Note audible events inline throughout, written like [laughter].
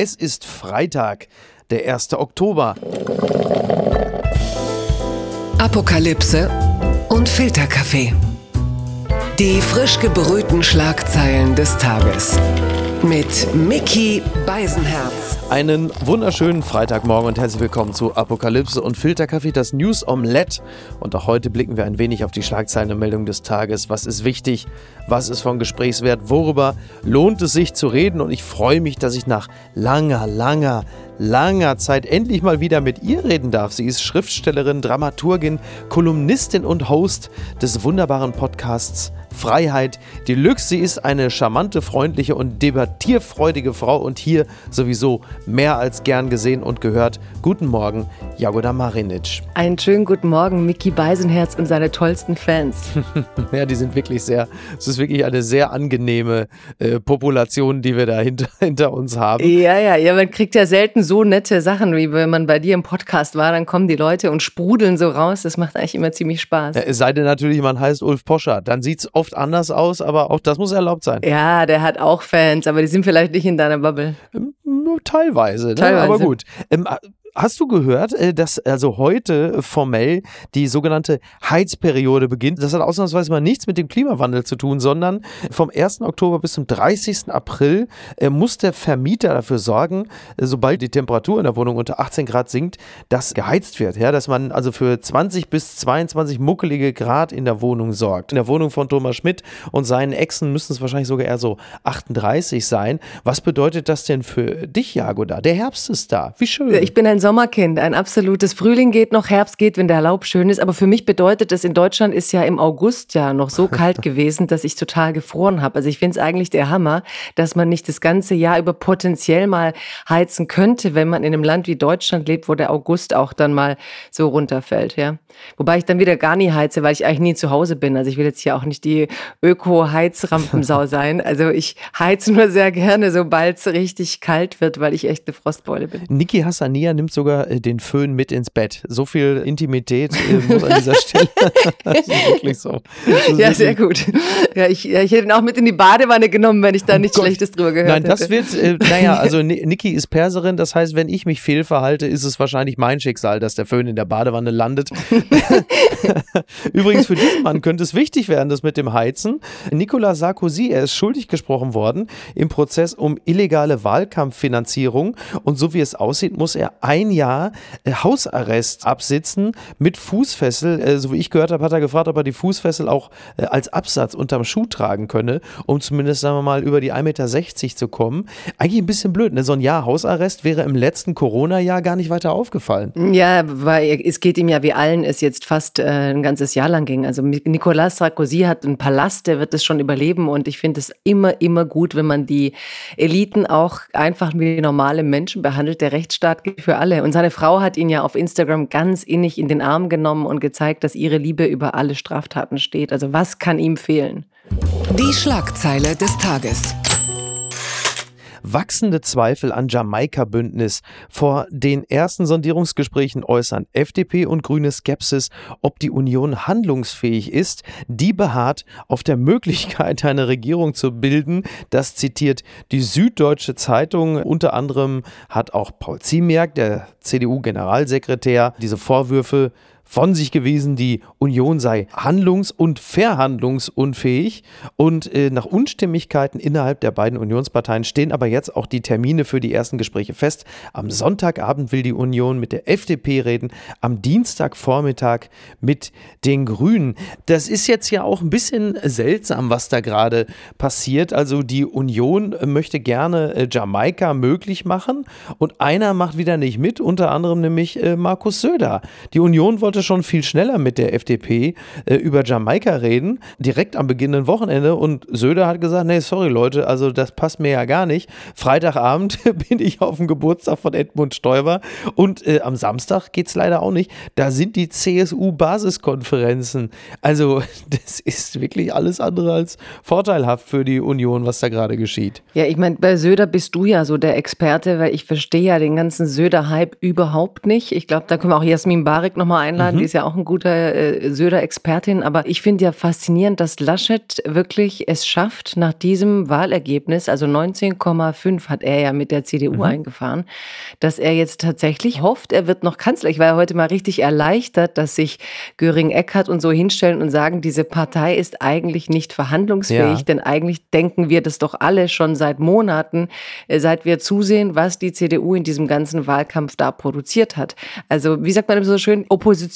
Es ist Freitag, der 1. Oktober. Apokalypse und Filterkaffee. Die frisch gebrühten Schlagzeilen des Tages. Mit Mickey Beisenherz. Einen wunderschönen Freitagmorgen und herzlich willkommen zu Apokalypse und Filterkaffee, das News Omelette. Und auch heute blicken wir ein wenig auf die Schlagzeilen und Meldungen des Tages. Was ist wichtig? Was ist von Gesprächswert? Worüber lohnt es sich zu reden? Und ich freue mich, dass ich nach langer, langer, langer Zeit endlich mal wieder mit ihr reden darf. Sie ist Schriftstellerin, Dramaturgin, Kolumnistin und Host des wunderbaren Podcasts Freiheit Deluxe. Sie ist eine charmante, freundliche und debattierfreudige Frau und hier sowieso mehr als gern gesehen und gehört. Guten Morgen, Jagoda Marinic. Einen schönen guten Morgen, Mickey Beisenherz und seine tollsten Fans. [laughs] ja, die sind wirklich sehr, es ist wirklich eine sehr angenehme äh, Population, die wir da hinter, [laughs] hinter uns haben. Ja, ja, ja, man kriegt ja selten so nette Sachen, wie wenn man bei dir im Podcast war, dann kommen die Leute und sprudeln so raus. Das macht eigentlich immer ziemlich Spaß. Ja, es sei denn natürlich, man heißt Ulf Poscher. Dann sieht es oft anders aus, aber auch das muss erlaubt sein. Ja, der hat auch Fans, aber die sind vielleicht nicht in deiner Bubble. Ähm, teilweise, ne? Teilweise. aber gut. Ähm, Hast du gehört, äh, dass also heute formell die sogenannte Heizperiode beginnt? Das hat ausnahmsweise mal nichts mit dem Klimawandel zu tun, sondern vom 1. Oktober bis zum 30. April äh, muss der Vermieter dafür sorgen, äh, sobald die Temperatur in der Wohnung unter 18 Grad sinkt, dass geheizt wird. Ja, dass man also für 20 bis 22 muckelige Grad in der Wohnung sorgt. In der Wohnung von Thomas Schmidt und seinen Exen müssen es wahrscheinlich sogar eher so 38 sein. Was bedeutet das denn für dich, Jagoda? Der Herbst ist da. Wie schön. Ich bin ein Sommerkind, ein absolutes Frühling geht noch, Herbst geht, wenn der Laub schön ist. Aber für mich bedeutet das, in Deutschland ist ja im August ja noch so kalt [laughs] gewesen, dass ich total gefroren habe. Also ich finde es eigentlich der Hammer, dass man nicht das ganze Jahr über potenziell mal heizen könnte, wenn man in einem Land wie Deutschland lebt, wo der August auch dann mal so runterfällt. Ja? Wobei ich dann wieder gar nie heize, weil ich eigentlich nie zu Hause bin. Also ich will jetzt hier auch nicht die Öko-Heizrampensau [laughs] sein. Also ich heize nur sehr gerne, sobald es richtig kalt wird, weil ich echt eine Frostbeule bin. Niki Hassania nimmt sogar äh, den Föhn mit ins Bett. So viel Intimität äh, muss an dieser Stelle. [laughs] das ist wirklich so. Ist ja, sehr gut. Ja, ich, ja, ich hätte ihn auch mit in die Badewanne genommen, wenn ich da nichts Schlechtes drüber gehört Nein, das hätte. wird, äh, naja, [laughs] also Niki ist Perserin, das heißt, wenn ich mich fehlverhalte, ist es wahrscheinlich mein Schicksal, dass der Föhn in der Badewanne landet. [laughs] Übrigens, für diesen Mann könnte es wichtig werden, das mit dem Heizen. Nicolas Sarkozy, er ist schuldig gesprochen worden im Prozess um illegale Wahlkampffinanzierung. Und so wie es aussieht, muss er ein Jahr äh, Hausarrest absitzen mit Fußfessel. Äh, so wie ich gehört habe, hat er gefragt, ob er die Fußfessel auch äh, als Absatz unterm Schuh tragen könne, um zumindest, sagen wir mal, über die 1,60 Meter zu kommen. Eigentlich ein bisschen blöd. Ne? So ein Jahr Hausarrest wäre im letzten Corona-Jahr gar nicht weiter aufgefallen. Ja, weil es geht ihm ja wie allen es jetzt fast ein ganzes Jahr lang ging. Also Nicolas Sarkozy hat einen Palast, der wird es schon überleben und ich finde es immer, immer gut, wenn man die Eliten auch einfach wie normale Menschen behandelt. Der Rechtsstaat gilt für alle. Und seine Frau hat ihn ja auf Instagram ganz innig in den Arm genommen und gezeigt, dass ihre Liebe über alle Straftaten steht. Also was kann ihm fehlen? Die Schlagzeile des Tages wachsende Zweifel an Jamaika-Bündnis. Vor den ersten Sondierungsgesprächen äußern FDP und Grüne Skepsis, ob die Union handlungsfähig ist. Die beharrt auf der Möglichkeit, eine Regierung zu bilden. Das zitiert die Süddeutsche Zeitung. Unter anderem hat auch Paul Ziemiak, der CDU-Generalsekretär, diese Vorwürfe von sich gewiesen, die Union sei handlungs- und verhandlungsunfähig. Und äh, nach Unstimmigkeiten innerhalb der beiden Unionsparteien stehen aber jetzt auch die Termine für die ersten Gespräche fest. Am Sonntagabend will die Union mit der FDP reden, am Dienstagvormittag mit den Grünen. Das ist jetzt ja auch ein bisschen seltsam, was da gerade passiert. Also die Union möchte gerne äh, Jamaika möglich machen und einer macht wieder nicht mit, unter anderem nämlich äh, Markus Söder. Die Union wollte wollte schon viel schneller mit der FDP äh, über Jamaika reden, direkt am beginnenden Wochenende. Und Söder hat gesagt, nee, sorry Leute, also das passt mir ja gar nicht. Freitagabend [laughs] bin ich auf dem Geburtstag von Edmund Stoiber und äh, am Samstag geht es leider auch nicht. Da sind die CSU-Basiskonferenzen. Also [laughs] das ist wirklich alles andere als vorteilhaft für die Union, was da gerade geschieht. Ja, ich meine, bei Söder bist du ja so der Experte, weil ich verstehe ja den ganzen Söder-Hype überhaupt nicht. Ich glaube, da können wir auch Jasmin Barik nochmal einladen Mhm. Die ist ja auch ein guter äh, Söder-Expertin. Aber ich finde ja faszinierend, dass Laschet wirklich es schafft, nach diesem Wahlergebnis, also 19,5 hat er ja mit der CDU mhm. eingefahren, dass er jetzt tatsächlich hofft, er wird noch Kanzler. Ich war ja heute mal richtig erleichtert, dass sich Göring Eckhardt und so hinstellen und sagen, diese Partei ist eigentlich nicht verhandlungsfähig, ja. denn eigentlich denken wir das doch alle schon seit Monaten, äh, seit wir zusehen, was die CDU in diesem ganzen Wahlkampf da produziert hat. Also, wie sagt man so schön,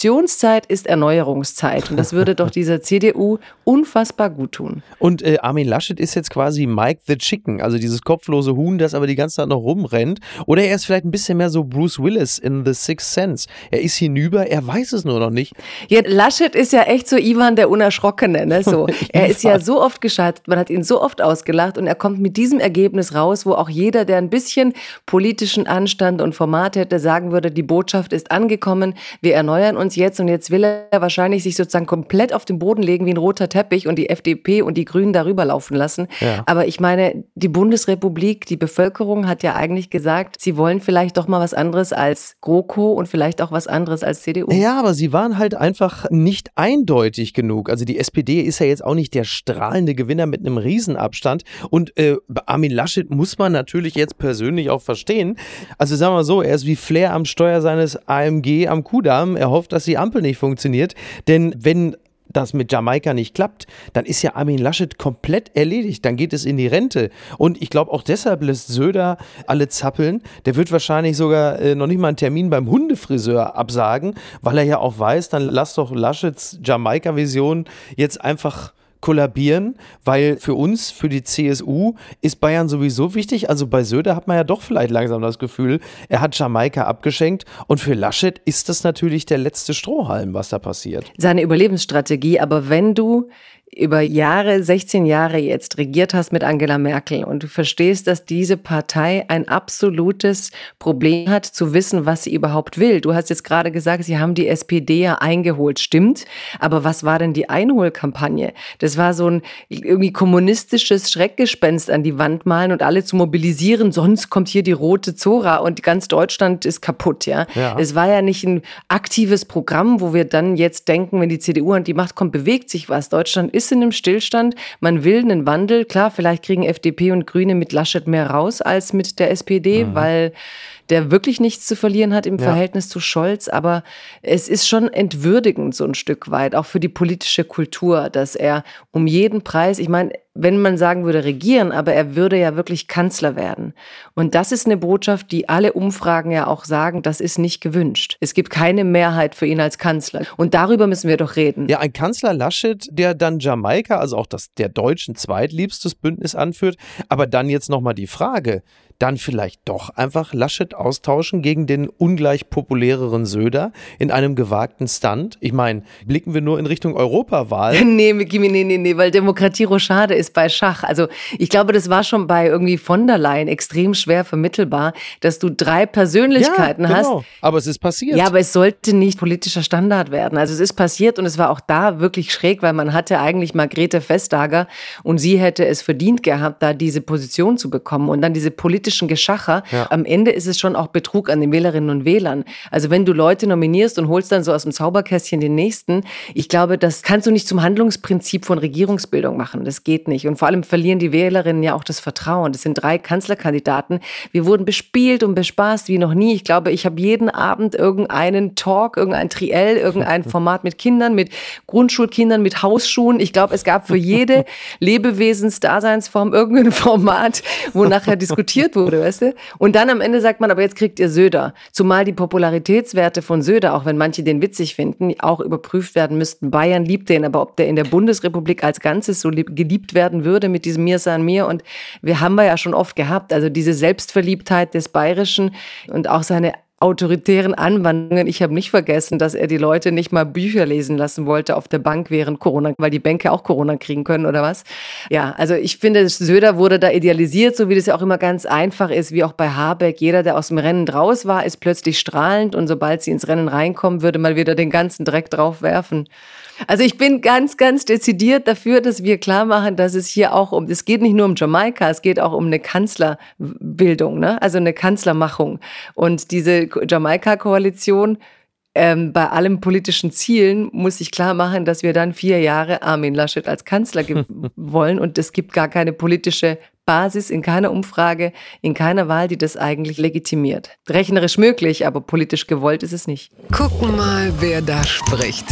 Oppositionszeit ist Erneuerungszeit. Und das würde doch dieser CDU unfassbar gut tun. Und äh, Armin Laschet ist jetzt quasi Mike the Chicken, also dieses kopflose Huhn, das aber die ganze Zeit noch rumrennt. Oder er ist vielleicht ein bisschen mehr so Bruce Willis in The Sixth Sense. Er ist hinüber, er weiß es nur noch nicht. Ja, Laschet ist ja echt so Ivan der Unerschrockene. Ne? So. [laughs] er ist ja so oft gescheitert, man hat ihn so oft ausgelacht und er kommt mit diesem Ergebnis raus, wo auch jeder, der ein bisschen politischen Anstand und Format hätte, sagen würde, die Botschaft ist angekommen, wir erneuern uns jetzt und jetzt will er wahrscheinlich sich sozusagen komplett auf den Boden legen wie ein roter Teppich und die FDP und die Grünen darüber laufen lassen. Ja. Aber ich meine, die Bundesrepublik, die Bevölkerung hat ja eigentlich gesagt, sie wollen vielleicht doch mal was anderes als GroKo und vielleicht auch was anderes als CDU. Ja, aber sie waren halt einfach nicht eindeutig genug. Also die SPD ist ja jetzt auch nicht der strahlende Gewinner mit einem Riesenabstand. Und äh, Armin Laschet muss man natürlich jetzt persönlich auch verstehen. Also sagen wir so, er ist wie Flair am Steuer seines AMG am Kudamm. Er hofft, dass die Ampel nicht funktioniert. Denn wenn das mit Jamaika nicht klappt, dann ist ja Armin Laschet komplett erledigt. Dann geht es in die Rente. Und ich glaube, auch deshalb lässt Söder alle zappeln. Der wird wahrscheinlich sogar äh, noch nicht mal einen Termin beim Hundefriseur absagen, weil er ja auch weiß, dann lass doch Laschets Jamaika-Vision jetzt einfach kollabieren, weil für uns, für die CSU, ist Bayern sowieso wichtig. Also bei Söder hat man ja doch vielleicht langsam das Gefühl, er hat Jamaika abgeschenkt und für Laschet ist das natürlich der letzte Strohhalm, was da passiert. Seine Überlebensstrategie, aber wenn du über Jahre, 16 Jahre jetzt regiert hast mit Angela Merkel und du verstehst, dass diese Partei ein absolutes Problem hat, zu wissen, was sie überhaupt will. Du hast jetzt gerade gesagt, sie haben die SPD ja eingeholt. Stimmt. Aber was war denn die Einholkampagne? Das war so ein irgendwie kommunistisches Schreckgespenst an die Wand malen und alle zu mobilisieren. Sonst kommt hier die rote Zora und ganz Deutschland ist kaputt, ja. ja. Es war ja nicht ein aktives Programm, wo wir dann jetzt denken, wenn die CDU an die Macht kommt, bewegt sich was. Deutschland ist ist in einem Stillstand. Man will einen Wandel. Klar, vielleicht kriegen FDP und Grüne mit Laschet mehr raus als mit der SPD, mhm. weil der wirklich nichts zu verlieren hat im ja. Verhältnis zu Scholz. Aber es ist schon entwürdigend so ein Stück weit, auch für die politische Kultur, dass er um jeden Preis, ich meine, wenn man sagen würde regieren, aber er würde ja wirklich Kanzler werden. Und das ist eine Botschaft, die alle Umfragen ja auch sagen, das ist nicht gewünscht. Es gibt keine Mehrheit für ihn als Kanzler. Und darüber müssen wir doch reden. Ja, ein Kanzler Laschet, der dann Jamaika, also auch das der deutschen zweitliebstes Bündnis anführt. Aber dann jetzt nochmal die Frage, dann vielleicht doch einfach Laschet austauschen gegen den ungleich populäreren Söder in einem gewagten Stunt? Ich meine, blicken wir nur in Richtung Europawahl. [laughs] nee, nee, nee, nee, weil Demokratie Rochade ist bei Schach. Also ich glaube, das war schon bei irgendwie von der Leyen extrem schwer vermittelbar, dass du drei Persönlichkeiten ja, genau. hast. Aber es ist passiert. Ja, aber es sollte nicht politischer Standard werden. Also es ist passiert und es war auch da wirklich schräg, weil man hatte eigentlich Margrethe Vestager und sie hätte es verdient gehabt, da diese Position zu bekommen und dann diese politischen Geschacher. Ja. Am Ende ist es schon auch Betrug an den Wählerinnen und Wählern. Also wenn du Leute nominierst und holst dann so aus dem Zauberkästchen den nächsten, ich glaube, das kannst du nicht zum Handlungsprinzip von Regierungsbildung machen. Das geht nicht. Und vor allem verlieren die Wählerinnen ja auch das Vertrauen. Das sind drei Kanzlerkandidaten. Wir wurden bespielt und bespaßt wie noch nie. Ich glaube, ich habe jeden Abend irgendeinen Talk, irgendein Triell, irgendein [laughs] Format mit Kindern, mit Grundschulkindern, mit Hausschuhen. Ich glaube, es gab für jede [laughs] Lebewesensdaseinsform irgendein [laughs] Format, wo nachher diskutiert wurde, weißt du? Und dann am Ende sagt man, aber jetzt kriegt ihr Söder. Zumal die Popularitätswerte von Söder, auch wenn manche den witzig finden, auch überprüft werden müssten. Bayern liebt den, aber ob der in der Bundesrepublik als Ganzes so geliebt werden würde mit diesem Mir san mir und wir haben wir ja schon oft gehabt, also diese Selbstverliebtheit des Bayerischen und auch seine autoritären Anwandlungen. Ich habe nicht vergessen, dass er die Leute nicht mal Bücher lesen lassen wollte auf der Bank während Corona, weil die Bänke auch Corona kriegen können oder was. Ja, also ich finde, Söder wurde da idealisiert, so wie das ja auch immer ganz einfach ist, wie auch bei Habeck. Jeder, der aus dem Rennen draus war, ist plötzlich strahlend und sobald sie ins Rennen reinkommen, würde man wieder den ganzen Dreck drauf werfen. Also ich bin ganz, ganz dezidiert dafür, dass wir klar machen, dass es hier auch um, es geht nicht nur um Jamaika, es geht auch um eine Kanzlerbildung, ne? also eine Kanzlermachung. Und diese Jamaika-Koalition ähm, bei allem politischen Zielen muss ich klar machen, dass wir dann vier Jahre Armin Laschet als Kanzler [laughs] wollen und es gibt gar keine politische Basis in keiner Umfrage, in keiner Wahl, die das eigentlich legitimiert. Rechnerisch möglich, aber politisch gewollt ist es nicht. Gucken mal, wer da spricht.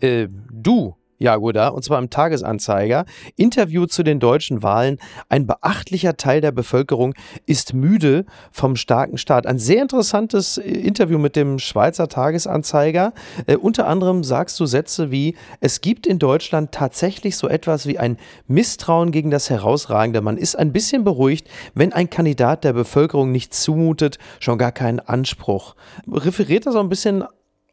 Äh, du Jagoda, und zwar im Tagesanzeiger. Interview zu den deutschen Wahlen. Ein beachtlicher Teil der Bevölkerung ist müde vom starken Staat. Ein sehr interessantes äh, Interview mit dem Schweizer Tagesanzeiger. Äh, unter anderem sagst du Sätze wie, es gibt in Deutschland tatsächlich so etwas wie ein Misstrauen gegen das Herausragende. Man ist ein bisschen beruhigt, wenn ein Kandidat der Bevölkerung nicht zumutet, schon gar keinen Anspruch. Referiert er so ein bisschen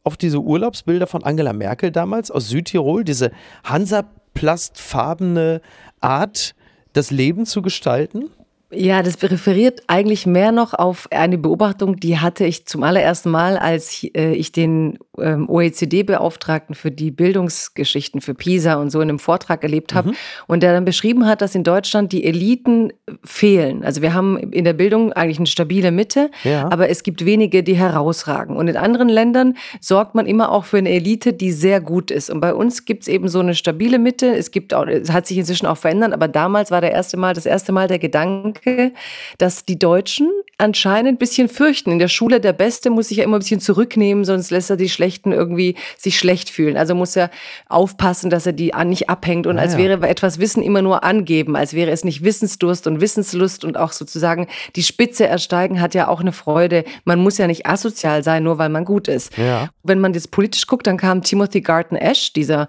auf diese Urlaubsbilder von Angela Merkel damals aus Südtirol, diese Hansaplastfarbene Art, das Leben zu gestalten? Ja, das referiert eigentlich mehr noch auf eine Beobachtung, die hatte ich zum allerersten Mal, als äh, ich den ähm, OECD-Beauftragten für die Bildungsgeschichten für PISA und so in einem Vortrag erlebt habe mhm. und der dann beschrieben hat, dass in Deutschland die Eliten fehlen. Also wir haben in der Bildung eigentlich eine stabile Mitte, ja. aber es gibt wenige, die herausragen. Und in anderen Ländern sorgt man immer auch für eine Elite, die sehr gut ist. Und bei uns gibt es eben so eine stabile Mitte. Es gibt auch, es hat sich inzwischen auch verändert, aber damals war der erste Mal, das erste Mal der Gedanke, dass die Deutschen anscheinend ein bisschen fürchten. In der Schule der Beste muss sich ja immer ein bisschen zurücknehmen, sonst lässt er die Schlechten irgendwie sich schlecht fühlen. Also muss er aufpassen, dass er die nicht abhängt und ah, als ja. wäre etwas Wissen immer nur angeben, als wäre es nicht Wissensdurst und Wissenslust und auch sozusagen die Spitze ersteigen hat ja auch eine Freude. Man muss ja nicht asozial sein, nur weil man gut ist. Ja. Wenn man jetzt politisch guckt, dann kam Timothy Garton Ash, dieser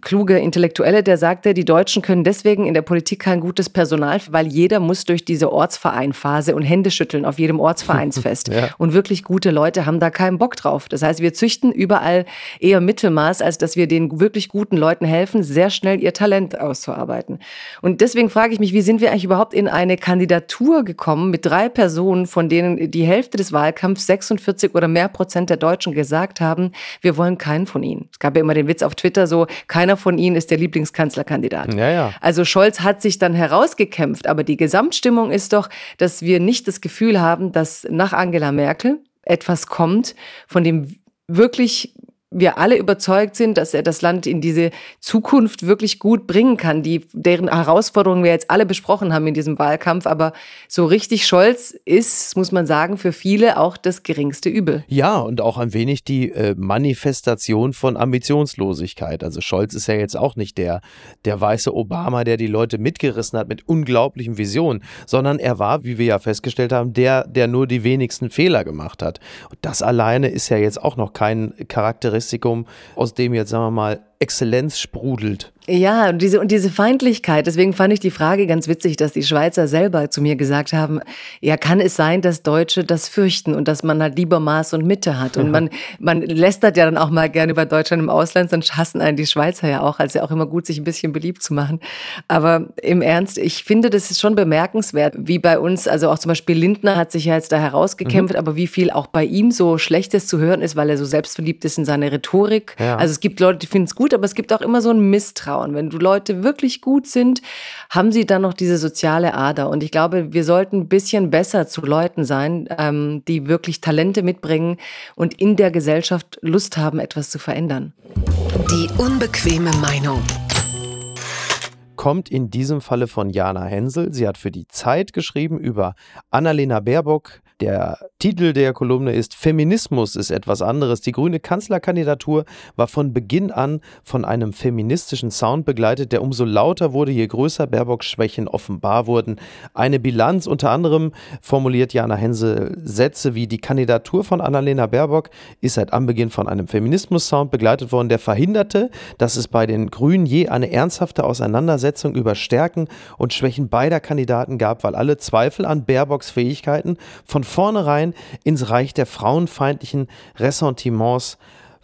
kluge Intellektuelle, der sagte, die Deutschen können deswegen in der Politik kein gutes Personal, weil jeder muss durch diese Ortsvereinphase und Hände schütteln auf jedem Ortsvereinsfest. [laughs] ja. Und wirklich gute Leute haben da keinen Bock drauf. Das heißt, wir züchten überall eher Mittelmaß, als dass wir den wirklich guten Leuten helfen, sehr schnell ihr Talent auszuarbeiten. Und deswegen frage ich mich, wie sind wir eigentlich überhaupt in eine Kandidatur gekommen mit drei Personen, von denen die Hälfte des Wahlkampfs 46 oder mehr Prozent der Deutschen gesagt haben, wir wollen keinen von ihnen. Es gab ja immer den Witz auf Twitter so, keiner von ihnen ist der Lieblingskanzlerkandidat. Ja, ja. Also Scholz hat sich dann herausgekämpft, aber die Gesamtstimmung ist doch, dass wir nicht das Gefühl haben, dass nach Angela Merkel etwas kommt, von dem wirklich wir alle überzeugt sind, dass er das Land in diese Zukunft wirklich gut bringen kann, die, deren Herausforderungen wir jetzt alle besprochen haben in diesem Wahlkampf. Aber so richtig Scholz ist, muss man sagen, für viele auch das geringste Übel. Ja, und auch ein wenig die äh, Manifestation von Ambitionslosigkeit. Also Scholz ist ja jetzt auch nicht der, der weiße Obama, der die Leute mitgerissen hat mit unglaublichen Visionen, sondern er war, wie wir ja festgestellt haben, der, der nur die wenigsten Fehler gemacht hat. Und das alleine ist ja jetzt auch noch kein Charakter Charakteristikum, aus dem jetzt, sagen wir mal, Exzellenz sprudelt. Ja, und diese, und diese Feindlichkeit, deswegen fand ich die Frage ganz witzig, dass die Schweizer selber zu mir gesagt haben, ja, kann es sein, dass Deutsche das fürchten und dass man halt lieber Maß und Mitte hat. Und man, [laughs] man lästert ja dann auch mal gerne über Deutschland im Ausland, sonst hassen einen die Schweizer ja auch, also ja auch immer gut, sich ein bisschen beliebt zu machen. Aber im Ernst, ich finde, das ist schon bemerkenswert, wie bei uns, also auch zum Beispiel Lindner hat sich ja jetzt da herausgekämpft, mhm. aber wie viel auch bei ihm so Schlechtes zu hören ist, weil er so selbstverliebt ist in seine Rhetorik. Ja. Also es gibt Leute, die finden es gut, aber es gibt auch immer so ein Misstrauen. Wenn du Leute wirklich gut sind, haben sie dann noch diese soziale Ader. Und ich glaube, wir sollten ein bisschen besser zu Leuten sein, ähm, die wirklich Talente mitbringen und in der Gesellschaft Lust haben, etwas zu verändern. Die unbequeme Meinung kommt in diesem Falle von Jana Hensel. Sie hat für die Zeit geschrieben über Annalena Baerbock, der Titel der Kolumne ist Feminismus ist etwas anderes. Die grüne Kanzlerkandidatur war von Beginn an von einem feministischen Sound begleitet, der umso lauter wurde, je größer Baerbocks Schwächen offenbar wurden. Eine Bilanz unter anderem formuliert Jana Hensel Sätze wie die Kandidatur von Annalena Baerbock ist seit Anbeginn von einem Feminismus-Sound begleitet worden, der verhinderte, dass es bei den Grünen je eine ernsthafte Auseinandersetzung über Stärken und Schwächen beider Kandidaten gab, weil alle Zweifel an Baerbocks Fähigkeiten von vornherein ins Reich der frauenfeindlichen Ressentiments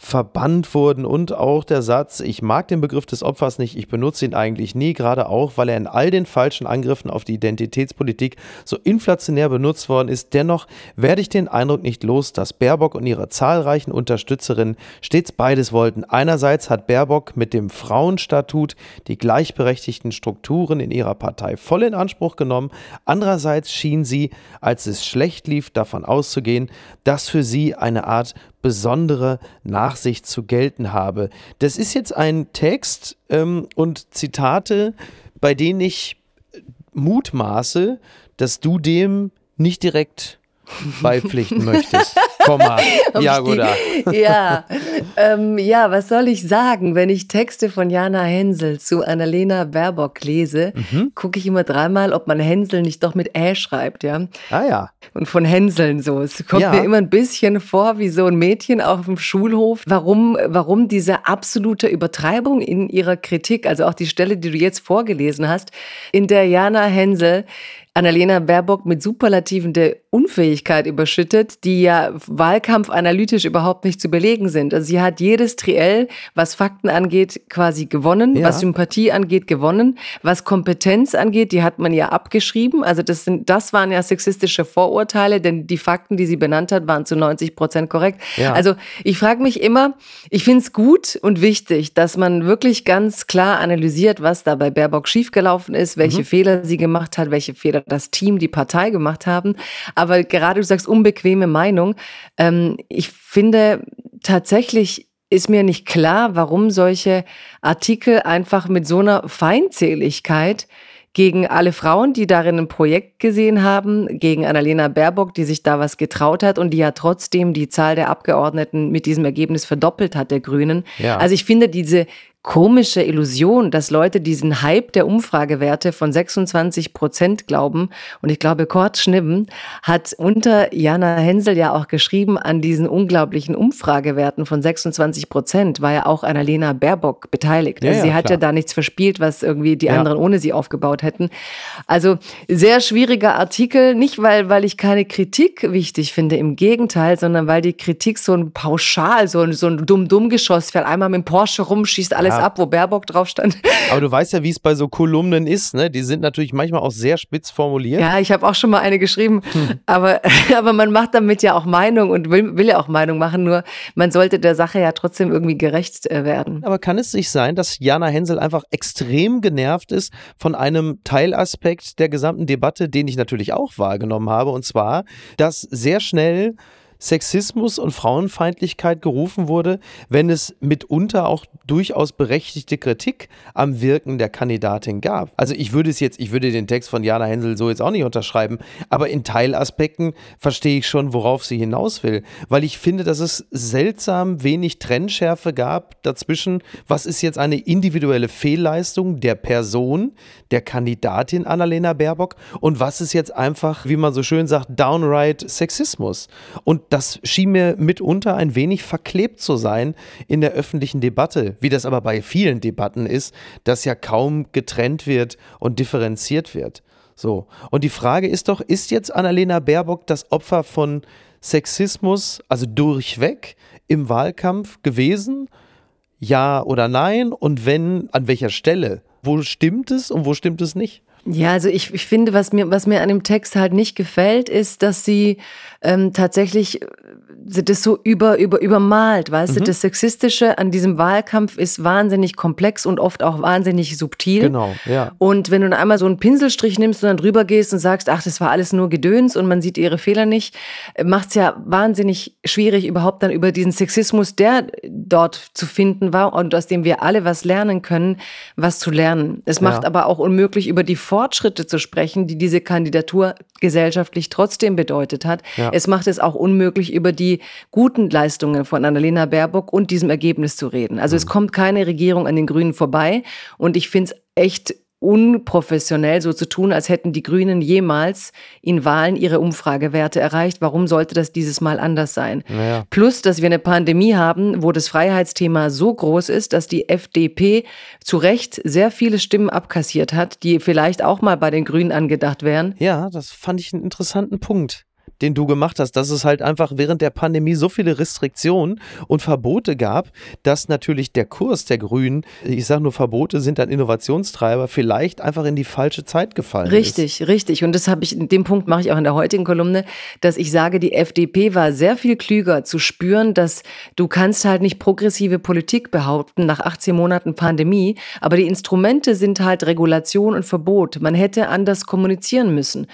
verbannt wurden und auch der Satz, ich mag den Begriff des Opfers nicht, ich benutze ihn eigentlich nie, gerade auch, weil er in all den falschen Angriffen auf die Identitätspolitik so inflationär benutzt worden ist. Dennoch werde ich den Eindruck nicht los, dass Baerbock und ihre zahlreichen Unterstützerinnen stets beides wollten. Einerseits hat Baerbock mit dem Frauenstatut die gleichberechtigten Strukturen in ihrer Partei voll in Anspruch genommen. Andererseits schien sie, als es schlecht lief, davon auszugehen, dass für sie eine Art besondere Nachsicht zu gelten habe. Das ist jetzt ein Text ähm, und Zitate, bei denen ich mutmaße, dass du dem nicht direkt beipflichten möchtest. [laughs] Komma. [laughs] Ja, gut. [laughs] Ja, ähm, ja, was soll ich sagen? Wenn ich Texte von Jana Hensel zu Annalena Baerbock lese, mhm. gucke ich immer dreimal, ob man Hensel nicht doch mit Ä schreibt, ja. Ah ja. Und von Hänseln so. Es kommt ja. mir immer ein bisschen vor wie so ein Mädchen auf dem Schulhof. Warum, warum diese absolute Übertreibung in ihrer Kritik, also auch die Stelle, die du jetzt vorgelesen hast, in der Jana Hensel Annalena Baerbock mit Superlativen der Unfähigkeit überschüttet, die ja wahlkampfanalytisch überhaupt nicht zu belegen sind. Also sie hat jedes Triell, was Fakten angeht, quasi gewonnen, ja. was Sympathie angeht, gewonnen, was Kompetenz angeht, die hat man ja abgeschrieben. Also das sind, das waren ja sexistische Vorurteile, denn die Fakten, die sie benannt hat, waren zu 90 Prozent korrekt. Ja. Also ich frage mich immer, ich finde es gut und wichtig, dass man wirklich ganz klar analysiert, was da bei Baerbock schiefgelaufen ist, welche mhm. Fehler sie gemacht hat, welche Fehler das Team, die Partei gemacht haben. Aber gerade du sagst unbequeme Meinung. Ähm, ich finde tatsächlich ist mir nicht klar, warum solche Artikel einfach mit so einer Feindseligkeit gegen alle Frauen, die darin ein Projekt gesehen haben, gegen Annalena Baerbock, die sich da was getraut hat und die ja trotzdem die Zahl der Abgeordneten mit diesem Ergebnis verdoppelt hat, der Grünen. Ja. Also ich finde diese komische Illusion, dass Leute diesen Hype der Umfragewerte von 26 Prozent glauben. Und ich glaube, Kurt Schnibben hat unter Jana Hensel ja auch geschrieben, an diesen unglaublichen Umfragewerten von 26 Prozent war ja auch Annalena Baerbock beteiligt. Also ja, sie hat klar. ja da nichts verspielt, was irgendwie die ja. anderen ohne sie aufgebaut hätten. Also sehr schwieriger Artikel, nicht weil, weil ich keine Kritik wichtig finde, im Gegenteil, sondern weil die Kritik so ein pauschal, so ein, so ein dumm-dumm-Geschoss fährt, einmal mit dem Porsche rumschießt, alles alles ab, wo Baerbock drauf stand. [laughs] Aber du weißt ja, wie es bei so Kolumnen ist, ne? Die sind natürlich manchmal auch sehr spitz formuliert. Ja, ich habe auch schon mal eine geschrieben, hm. aber, [laughs] aber man macht damit ja auch Meinung und will, will ja auch Meinung machen, nur man sollte der Sache ja trotzdem irgendwie gerecht äh, werden. Aber kann es nicht sein, dass Jana Hensel einfach extrem genervt ist von einem Teilaspekt der gesamten Debatte, den ich natürlich auch wahrgenommen habe, und zwar, dass sehr schnell Sexismus und Frauenfeindlichkeit gerufen wurde, wenn es mitunter auch durchaus berechtigte Kritik am Wirken der Kandidatin gab. Also ich würde es jetzt, ich würde den Text von Jana Hensel so jetzt auch nicht unterschreiben, aber in Teilaspekten verstehe ich schon, worauf sie hinaus will, weil ich finde, dass es seltsam wenig Trennschärfe gab dazwischen, was ist jetzt eine individuelle Fehlleistung der Person, der Kandidatin Annalena Baerbock und was ist jetzt einfach, wie man so schön sagt, downright Sexismus. Und das schien mir mitunter ein wenig verklebt zu sein in der öffentlichen Debatte, wie das aber bei vielen Debatten ist, dass ja kaum getrennt wird und differenziert wird. So. Und die Frage ist doch, ist jetzt Annalena Baerbock das Opfer von Sexismus, also durchweg im Wahlkampf gewesen? Ja oder nein? Und wenn, an welcher Stelle? Wo stimmt es und wo stimmt es nicht? Ja, also ich, ich finde, was mir, was mir an dem Text halt nicht gefällt, ist, dass sie ähm, tatsächlich das so über, über, übermalt, weißt mhm. du? Das Sexistische an diesem Wahlkampf ist wahnsinnig komplex und oft auch wahnsinnig subtil. Genau, ja. Und wenn du dann einmal so einen Pinselstrich nimmst und dann drüber gehst und sagst, ach, das war alles nur Gedöns und man sieht ihre Fehler nicht, äh, macht es ja wahnsinnig schwierig, überhaupt dann über diesen Sexismus, der dort zu finden war und aus dem wir alle was lernen können, was zu lernen. Es macht ja. aber auch unmöglich, über die Fortschritte zu sprechen, die diese Kandidatur gesellschaftlich trotzdem bedeutet hat. Ja. Es macht es auch unmöglich, über die guten Leistungen von Annalena Baerbock und diesem Ergebnis zu reden. Also mhm. es kommt keine Regierung an den Grünen vorbei und ich finde es echt unprofessionell so zu tun, als hätten die Grünen jemals in Wahlen ihre Umfragewerte erreicht. Warum sollte das dieses Mal anders sein? Naja. Plus, dass wir eine Pandemie haben, wo das Freiheitsthema so groß ist, dass die FDP zu Recht sehr viele Stimmen abkassiert hat, die vielleicht auch mal bei den Grünen angedacht wären. Ja, das fand ich einen interessanten Punkt den du gemacht hast, dass es halt einfach während der Pandemie so viele Restriktionen und Verbote gab, dass natürlich der Kurs der Grünen, ich sage nur Verbote sind dann Innovationstreiber, vielleicht einfach in die falsche Zeit gefallen richtig, ist. Richtig, richtig. Und das habe ich, dem Punkt mache ich auch in der heutigen Kolumne, dass ich sage, die FDP war sehr viel klüger zu spüren, dass du kannst halt nicht progressive Politik behaupten nach 18 Monaten Pandemie, aber die Instrumente sind halt Regulation und Verbot. Man hätte anders kommunizieren müssen.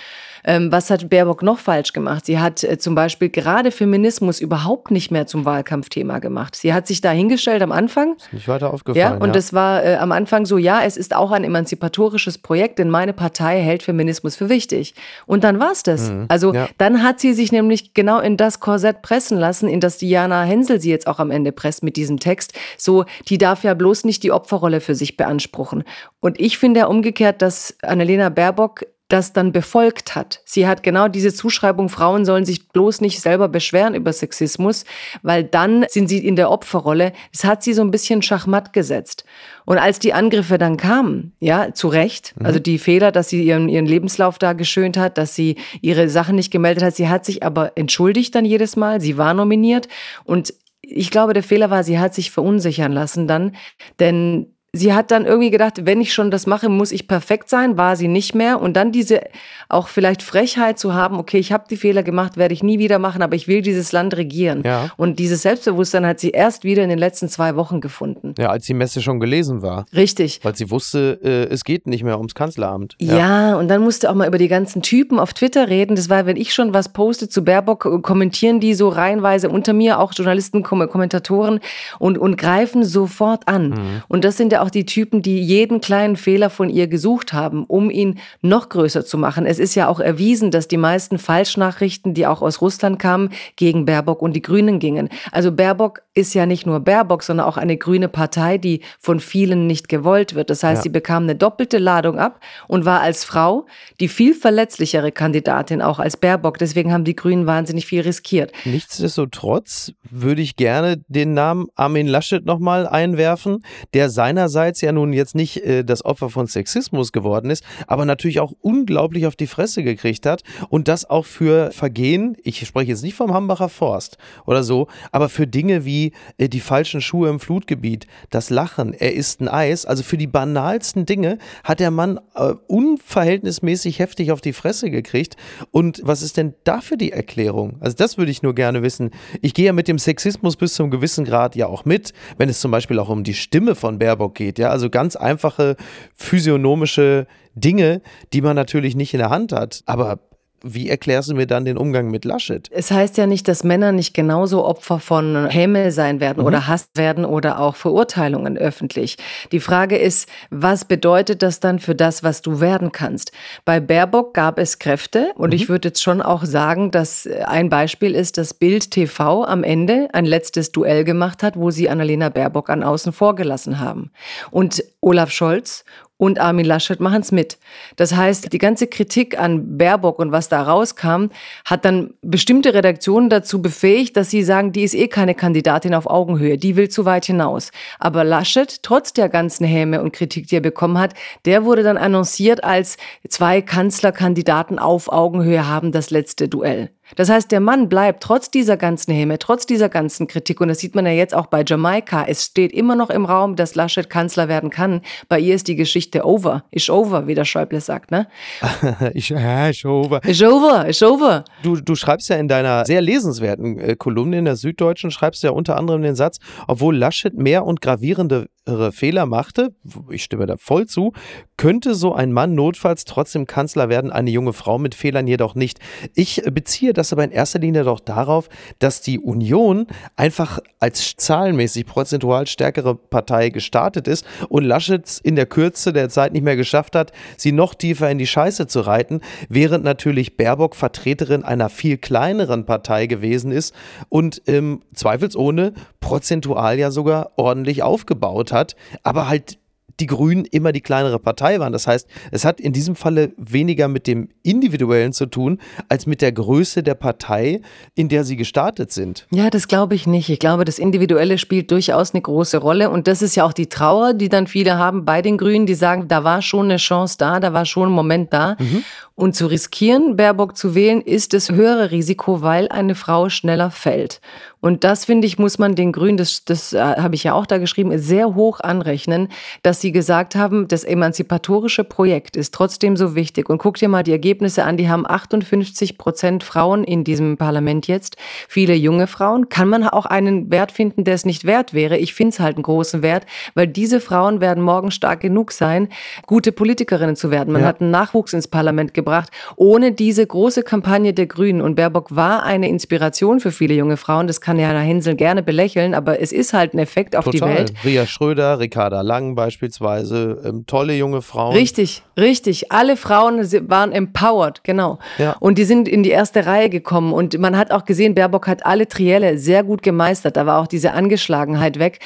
Ähm, was hat Baerbock noch falsch gemacht? Sie hat äh, zum Beispiel gerade Feminismus überhaupt nicht mehr zum Wahlkampfthema gemacht. Sie hat sich da hingestellt am Anfang. Ist nicht weiter aufgefallen. Ja, und es war äh, am Anfang so, ja, es ist auch ein emanzipatorisches Projekt, denn meine Partei hält Feminismus für wichtig. Und dann war es das. Mhm. Also ja. dann hat sie sich nämlich genau in das Korsett pressen lassen, in das Diana Hensel sie jetzt auch am Ende presst mit diesem Text. So, die darf ja bloß nicht die Opferrolle für sich beanspruchen. Und ich finde ja umgekehrt, dass Annalena Baerbock das dann befolgt hat. Sie hat genau diese Zuschreibung, Frauen sollen sich bloß nicht selber beschweren über Sexismus, weil dann sind sie in der Opferrolle. Das hat sie so ein bisschen schachmatt gesetzt. Und als die Angriffe dann kamen, ja, zu Recht, mhm. also die Fehler, dass sie ihren, ihren Lebenslauf da geschönt hat, dass sie ihre Sachen nicht gemeldet hat, sie hat sich aber entschuldigt dann jedes Mal, sie war nominiert und ich glaube, der Fehler war, sie hat sich verunsichern lassen dann, denn sie hat dann irgendwie gedacht, wenn ich schon das mache, muss ich perfekt sein, war sie nicht mehr. Und dann diese auch vielleicht Frechheit zu haben, okay, ich habe die Fehler gemacht, werde ich nie wieder machen, aber ich will dieses Land regieren. Ja. Und dieses Selbstbewusstsein hat sie erst wieder in den letzten zwei Wochen gefunden. Ja, als die Messe schon gelesen war. Richtig. Weil sie wusste, äh, es geht nicht mehr ums Kanzleramt. Ja. ja, und dann musste auch mal über die ganzen Typen auf Twitter reden. Das war, wenn ich schon was poste zu Baerbock, äh, kommentieren die so reihenweise unter mir, auch Journalisten, Kommentatoren und, und greifen sofort an. Mhm. Und das sind ja auch die Typen, die jeden kleinen Fehler von ihr gesucht haben, um ihn noch größer zu machen. Es ist ja auch erwiesen, dass die meisten Falschnachrichten, die auch aus Russland kamen, gegen Baerbock und die Grünen gingen. Also Baerbock ist ja nicht nur Baerbock, sondern auch eine grüne Partei, die von vielen nicht gewollt wird. Das heißt, ja. sie bekam eine doppelte Ladung ab und war als Frau die viel verletzlichere Kandidatin auch als Baerbock. Deswegen haben die Grünen wahnsinnig viel riskiert. Nichtsdestotrotz würde ich gerne den Namen Armin Laschet nochmal einwerfen, der seinerseits einerseits ja nun jetzt nicht äh, das Opfer von Sexismus geworden ist, aber natürlich auch unglaublich auf die Fresse gekriegt hat und das auch für Vergehen, ich spreche jetzt nicht vom Hambacher Forst oder so, aber für Dinge wie äh, die falschen Schuhe im Flutgebiet, das Lachen, er isst ein Eis, also für die banalsten Dinge hat der Mann äh, unverhältnismäßig heftig auf die Fresse gekriegt und was ist denn dafür die Erklärung? Also das würde ich nur gerne wissen. Ich gehe ja mit dem Sexismus bis zum gewissen Grad ja auch mit, wenn es zum Beispiel auch um die Stimme von Baerbock geht geht. Ja, also ganz einfache physiognomische Dinge, die man natürlich nicht in der Hand hat. Aber wie erklärst du mir dann den Umgang mit Laschet? Es heißt ja nicht, dass Männer nicht genauso Opfer von Häme sein werden mhm. oder Hass werden oder auch Verurteilungen öffentlich. Die Frage ist, was bedeutet das dann für das, was du werden kannst? Bei Baerbock gab es Kräfte und mhm. ich würde jetzt schon auch sagen, dass ein Beispiel ist, dass Bild TV am Ende ein letztes Duell gemacht hat, wo sie Annalena Baerbock an außen vorgelassen haben. Und Olaf Scholz und Armin Laschet machen es mit. Das heißt, die ganze Kritik an Baerbock und was da rauskam, hat dann bestimmte Redaktionen dazu befähigt, dass sie sagen, die ist eh keine Kandidatin auf Augenhöhe, die will zu weit hinaus. Aber Laschet, trotz der ganzen Häme und Kritik, die er bekommen hat, der wurde dann annonciert als zwei Kanzlerkandidaten auf Augenhöhe haben das letzte Duell. Das heißt, der Mann bleibt trotz dieser ganzen Häme, trotz dieser ganzen Kritik, und das sieht man ja jetzt auch bei Jamaika, es steht immer noch im Raum, dass Laschet Kanzler werden kann. Bei ihr ist die Geschichte over, ist over, wie der Schäuble sagt, ne? [laughs] ich, ja, ist over. Ist over, ist over. Du, du schreibst ja in deiner sehr lesenswerten äh, Kolumne in der Süddeutschen, schreibst ja unter anderem den Satz, obwohl Laschet mehr und gravierende Fehler machte, ich stimme da voll zu, könnte so ein Mann notfalls trotzdem Kanzler werden, eine junge Frau mit Fehlern jedoch nicht. Ich beziehe das aber in erster Linie doch darauf, dass die Union einfach als zahlenmäßig prozentual stärkere Partei gestartet ist und Laschet in der Kürze der Zeit nicht mehr geschafft hat, sie noch tiefer in die Scheiße zu reiten, während natürlich Baerbock Vertreterin einer viel kleineren Partei gewesen ist und ähm, zweifelsohne prozentual ja sogar ordentlich aufgebaut hat hat, aber halt die Grünen immer die kleinere Partei waren. Das heißt, es hat in diesem Falle weniger mit dem Individuellen zu tun, als mit der Größe der Partei, in der sie gestartet sind. Ja, das glaube ich nicht. Ich glaube, das Individuelle spielt durchaus eine große Rolle. Und das ist ja auch die Trauer, die dann viele haben bei den Grünen, die sagen, da war schon eine Chance da, da war schon ein Moment da. Mhm. Und zu riskieren, Baerbock zu wählen, ist das höhere Risiko, weil eine Frau schneller fällt. Und das, finde ich, muss man den Grünen, das, das äh, habe ich ja auch da geschrieben, sehr hoch anrechnen, dass sie gesagt haben, das emanzipatorische Projekt ist trotzdem so wichtig. Und guck dir mal die Ergebnisse an, die haben 58 Prozent Frauen in diesem Parlament jetzt, viele junge Frauen. Kann man auch einen Wert finden, der es nicht wert wäre? Ich finde es halt einen großen Wert, weil diese Frauen werden morgen stark genug sein, gute Politikerinnen zu werden. Man ja. hat einen Nachwuchs ins Parlament gebracht, ohne diese große Kampagne der Grünen. Und Baerbock war eine Inspiration für viele junge Frauen. Das kann Jana Hinsel gerne belächeln, aber es ist halt ein Effekt auf Total. die Welt. Ria Schröder, Ricarda Lang beispielsweise, ähm, tolle junge Frauen. Richtig, richtig. Alle Frauen waren empowered, genau. Ja. Und die sind in die erste Reihe gekommen. Und man hat auch gesehen, Baerbock hat alle Trielle sehr gut gemeistert. Da war auch diese Angeschlagenheit weg.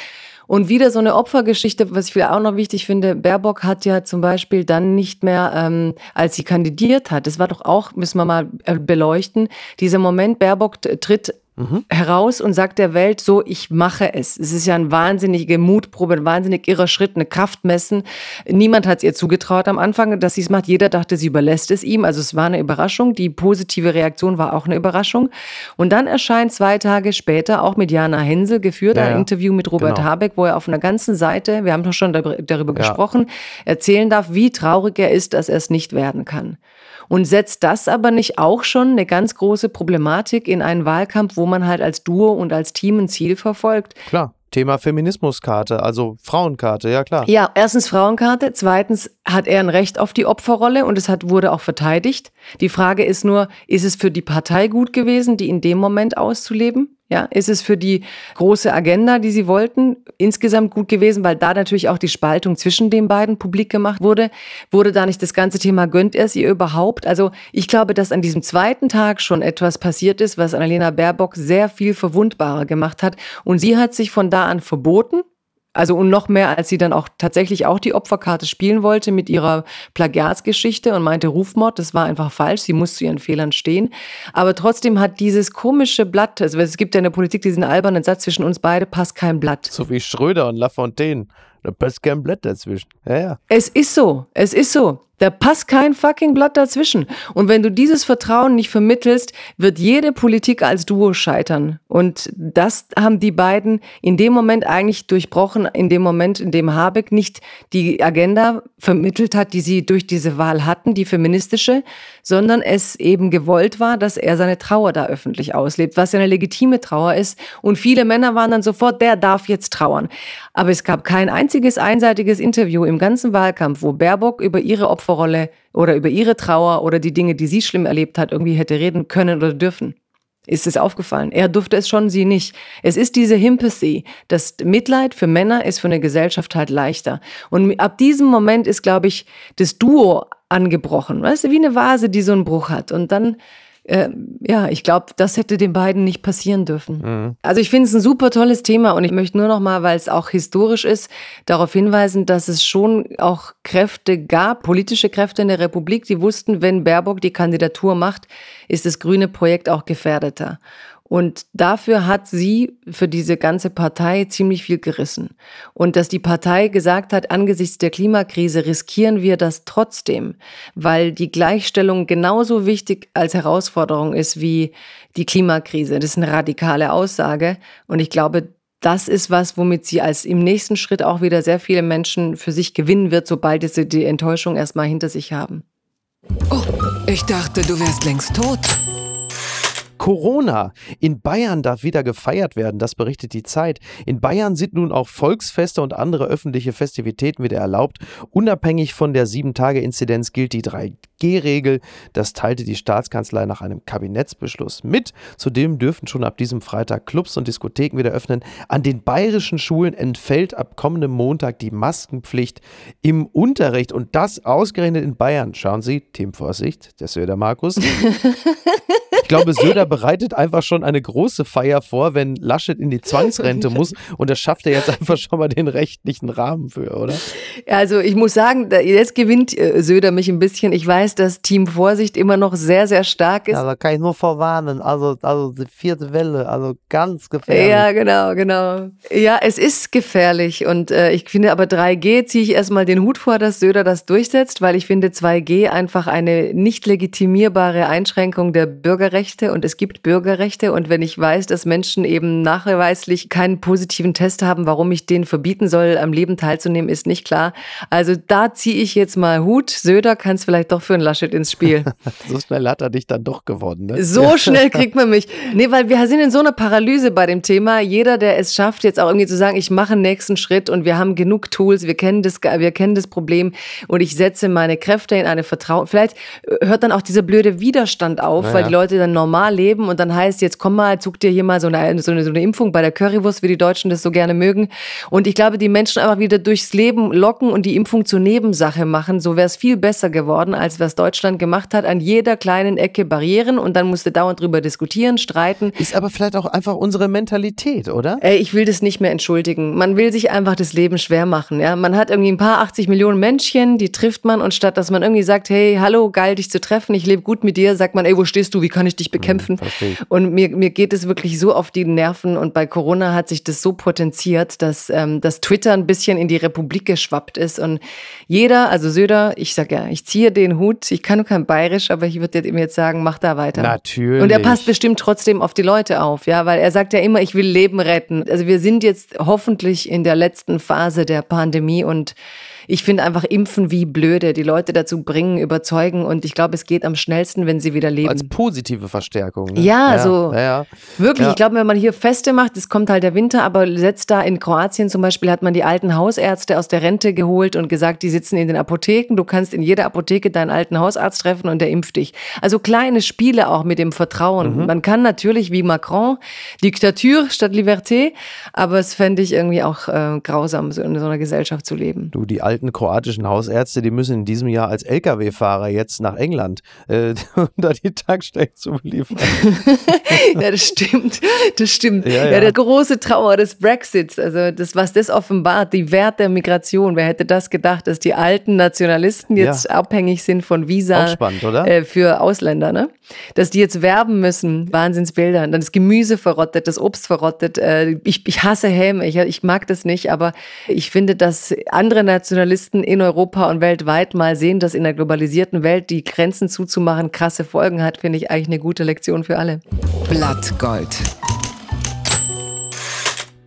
Und wieder so eine Opfergeschichte, was ich auch noch wichtig finde, Baerbock hat ja zum Beispiel dann nicht mehr, ähm, als sie kandidiert hat, das war doch auch, müssen wir mal äh, beleuchten, dieser Moment, Baerbock tritt mhm. heraus und sagt der Welt so, ich mache es. Es ist ja eine wahnsinnige Mutprobe, ein wahnsinnig irrer Schritt, eine Kraft messen. Niemand hat es ihr zugetraut am Anfang, dass sie es macht. Jeder dachte, sie überlässt es ihm. Also es war eine Überraschung. Die positive Reaktion war auch eine Überraschung. Und dann erscheint zwei Tage später auch mit Jana Hensel geführt ja, ein Interview mit Robert genau. Habeck, wo er auf einer ganzen Seite, wir haben doch schon darüber, darüber ja. gesprochen, erzählen darf, wie traurig er ist, dass er es nicht werden kann. Und setzt das aber nicht auch schon eine ganz große Problematik in einen Wahlkampf, wo man halt als Duo und als Team ein Ziel verfolgt? Klar. Thema Feminismuskarte, also Frauenkarte, ja klar. Ja, erstens Frauenkarte, zweitens hat er ein Recht auf die Opferrolle und es hat, wurde auch verteidigt. Die Frage ist nur, ist es für die Partei gut gewesen, die in dem Moment auszuleben? Ja, ist es für die große Agenda, die sie wollten, insgesamt gut gewesen, weil da natürlich auch die Spaltung zwischen den beiden publik gemacht wurde? Wurde da nicht das ganze Thema, gönnt er es ihr überhaupt? Also ich glaube, dass an diesem zweiten Tag schon etwas passiert ist, was Annalena Baerbock sehr viel verwundbarer gemacht hat. Und sie hat sich von da an verboten, also und noch mehr, als sie dann auch tatsächlich auch die Opferkarte spielen wollte mit ihrer Plagiatsgeschichte und meinte Rufmord, das war einfach falsch, sie muss zu ihren Fehlern stehen. Aber trotzdem hat dieses komische Blatt, also es gibt ja in der Politik diesen albernen Satz zwischen uns beide, passt kein Blatt. So wie Schröder und Lafontaine. Da passt kein Blatt dazwischen. Ja, ja. Es ist so, es ist so. Da passt kein fucking Blatt dazwischen. Und wenn du dieses Vertrauen nicht vermittelst, wird jede Politik als Duo scheitern. Und das haben die beiden in dem Moment eigentlich durchbrochen, in dem Moment, in dem Habeck nicht die Agenda vermittelt hat, die sie durch diese Wahl hatten, die feministische, sondern es eben gewollt war, dass er seine Trauer da öffentlich auslebt, was ja eine legitime Trauer ist. Und viele Männer waren dann sofort, der darf jetzt trauern. Aber es gab kein einziges einseitiges Interview im ganzen Wahlkampf, wo Baerbock über ihre Opfer Opferrolle oder über ihre Trauer oder die Dinge, die sie schlimm erlebt hat, irgendwie hätte reden können oder dürfen. Ist es aufgefallen? Er durfte es schon, sie nicht. Es ist diese Hympathy. Das Mitleid für Männer ist für eine Gesellschaft halt leichter. Und ab diesem Moment ist, glaube ich, das Duo angebrochen. Weißt du, wie eine Vase, die so einen Bruch hat. Und dann äh, ja, ich glaube, das hätte den beiden nicht passieren dürfen. Mhm. Also ich finde es ein super tolles Thema und ich möchte nur noch mal, weil es auch historisch ist, darauf hinweisen, dass es schon auch Kräfte gab, politische Kräfte in der Republik, die wussten, wenn Baerbock die Kandidatur macht, ist das grüne Projekt auch gefährdeter. Und dafür hat sie für diese ganze Partei ziemlich viel gerissen. Und dass die Partei gesagt hat, angesichts der Klimakrise riskieren wir das trotzdem, weil die Gleichstellung genauso wichtig als Herausforderung ist wie die Klimakrise. Das ist eine radikale Aussage. Und ich glaube, das ist was, womit sie als im nächsten Schritt auch wieder sehr viele Menschen für sich gewinnen wird, sobald sie die Enttäuschung erstmal hinter sich haben. Oh, ich dachte, du wärst längst tot. Corona. In Bayern darf wieder gefeiert werden, das berichtet die Zeit. In Bayern sind nun auch Volksfeste und andere öffentliche Festivitäten wieder erlaubt. Unabhängig von der 7-Tage-Inzidenz gilt die 3G-Regel. Das teilte die Staatskanzlei nach einem Kabinettsbeschluss mit. Zudem dürfen schon ab diesem Freitag Clubs und Diskotheken wieder öffnen. An den bayerischen Schulen entfällt ab kommendem Montag die Maskenpflicht im Unterricht und das ausgerechnet in Bayern. Schauen Sie, Team Vorsicht, das wäre der Markus. [laughs] glaube, Söder bereitet einfach schon eine große Feier vor, wenn Laschet in die Zwangsrente muss. Und das schafft er jetzt einfach schon mal den rechtlichen Rahmen für, oder? Also ich muss sagen, jetzt gewinnt äh, Söder mich ein bisschen. Ich weiß, dass Team Vorsicht immer noch sehr, sehr stark ist. Ja, da kann ich nur vorwarnen. Also, also die vierte Welle, also ganz gefährlich. Ja, genau, genau. Ja, es ist gefährlich. Und äh, ich finde aber 3G ziehe ich erstmal den Hut vor, dass Söder das durchsetzt, weil ich finde 2G einfach eine nicht legitimierbare Einschränkung der Bürgerrechte und es gibt Bürgerrechte und wenn ich weiß, dass Menschen eben nachweislich keinen positiven Test haben, warum ich denen verbieten soll, am Leben teilzunehmen, ist nicht klar. Also da ziehe ich jetzt mal Hut. Söder kann es vielleicht doch für ein Laschet ins Spiel. [laughs] so schnell hat er dich dann doch gewonnen. Ne? So schnell [laughs] kriegt man mich. Nee, weil wir sind in so einer Paralyse bei dem Thema. Jeder, der es schafft, jetzt auch irgendwie zu sagen, ich mache einen nächsten Schritt und wir haben genug Tools, wir kennen das, wir kennen das Problem und ich setze meine Kräfte in eine Vertrauen. Vielleicht hört dann auch dieser blöde Widerstand auf, naja. weil die Leute dann normal leben und dann heißt, jetzt komm mal, zug dir hier mal so eine, so eine, so eine Impfung bei der Currywurst, wie die Deutschen das so gerne mögen. Und ich glaube, die Menschen einfach wieder durchs Leben locken und die Impfung zur Nebensache machen. So wäre es viel besser geworden, als was Deutschland gemacht hat. An jeder kleinen Ecke Barrieren und dann musste dauernd drüber diskutieren, streiten. Ist aber vielleicht auch einfach unsere Mentalität, oder? Ey, ich will das nicht mehr entschuldigen. Man will sich einfach das Leben schwer machen. Ja? Man hat irgendwie ein paar 80 Millionen Menschen, die trifft man und statt dass man irgendwie sagt, hey, hallo, geil, dich zu treffen, ich lebe gut mit dir, sagt man, ey, wo stehst du, wie kann ich dich bekämpfen? Hm, und mir, mir geht es wirklich so auf die Nerven und bei Corona hat sich das so potenziert, dass, ähm, dass Twitter ein bisschen in die Republik geschwappt ist und jeder, also Söder, ich sag ja, ich ziehe den Hut, ich kann nur kein Bayerisch, aber ich würde ihm jetzt sagen, mach da weiter. Natürlich. Und er passt bestimmt trotzdem auf die Leute auf, ja, weil er sagt ja immer, ich will Leben retten. Also wir sind jetzt hoffentlich in der letzten Phase der Pandemie und ich finde einfach Impfen wie blöde, die Leute dazu bringen, überzeugen und ich glaube, es geht am schnellsten, wenn sie wieder leben. Als positive Verstärkung. Ne? Ja, ja, so ja, ja. wirklich. Ich glaube, wenn man hier Feste macht, es kommt halt der Winter, aber setzt da in Kroatien zum Beispiel, hat man die alten Hausärzte aus der Rente geholt und gesagt, die sitzen in den Apotheken, du kannst in jeder Apotheke deinen alten Hausarzt treffen und der impft dich. Also kleine Spiele auch mit dem Vertrauen. Mhm. Man kann natürlich wie Macron Diktatur statt Liberté, aber es fände ich irgendwie auch äh, grausam, so in so einer Gesellschaft zu leben. Du, die alten kroatischen Hausärzte, die müssen in diesem Jahr als Lkw-Fahrer jetzt nach England, äh, [laughs] um da die Tankstellen zu beliefern. [laughs] ja, das stimmt. Das stimmt. Ja, ja. ja, der große Trauer des Brexits, also das, was das offenbart, die Wert der Migration. Wer hätte das gedacht, dass die alten Nationalisten jetzt ja. abhängig sind von Visa spannend, äh, für Ausländer, ne? Dass die jetzt werben müssen, Wahnsinnsbilder. Dann das Gemüse verrottet, das Obst verrottet. Äh, ich, ich hasse Häme, ich, ich mag das nicht, aber ich finde, dass andere Nationalisten Journalisten in Europa und weltweit mal sehen, dass in der globalisierten Welt die Grenzen zuzumachen krasse Folgen hat, finde ich eigentlich eine gute Lektion für alle. Blattgold.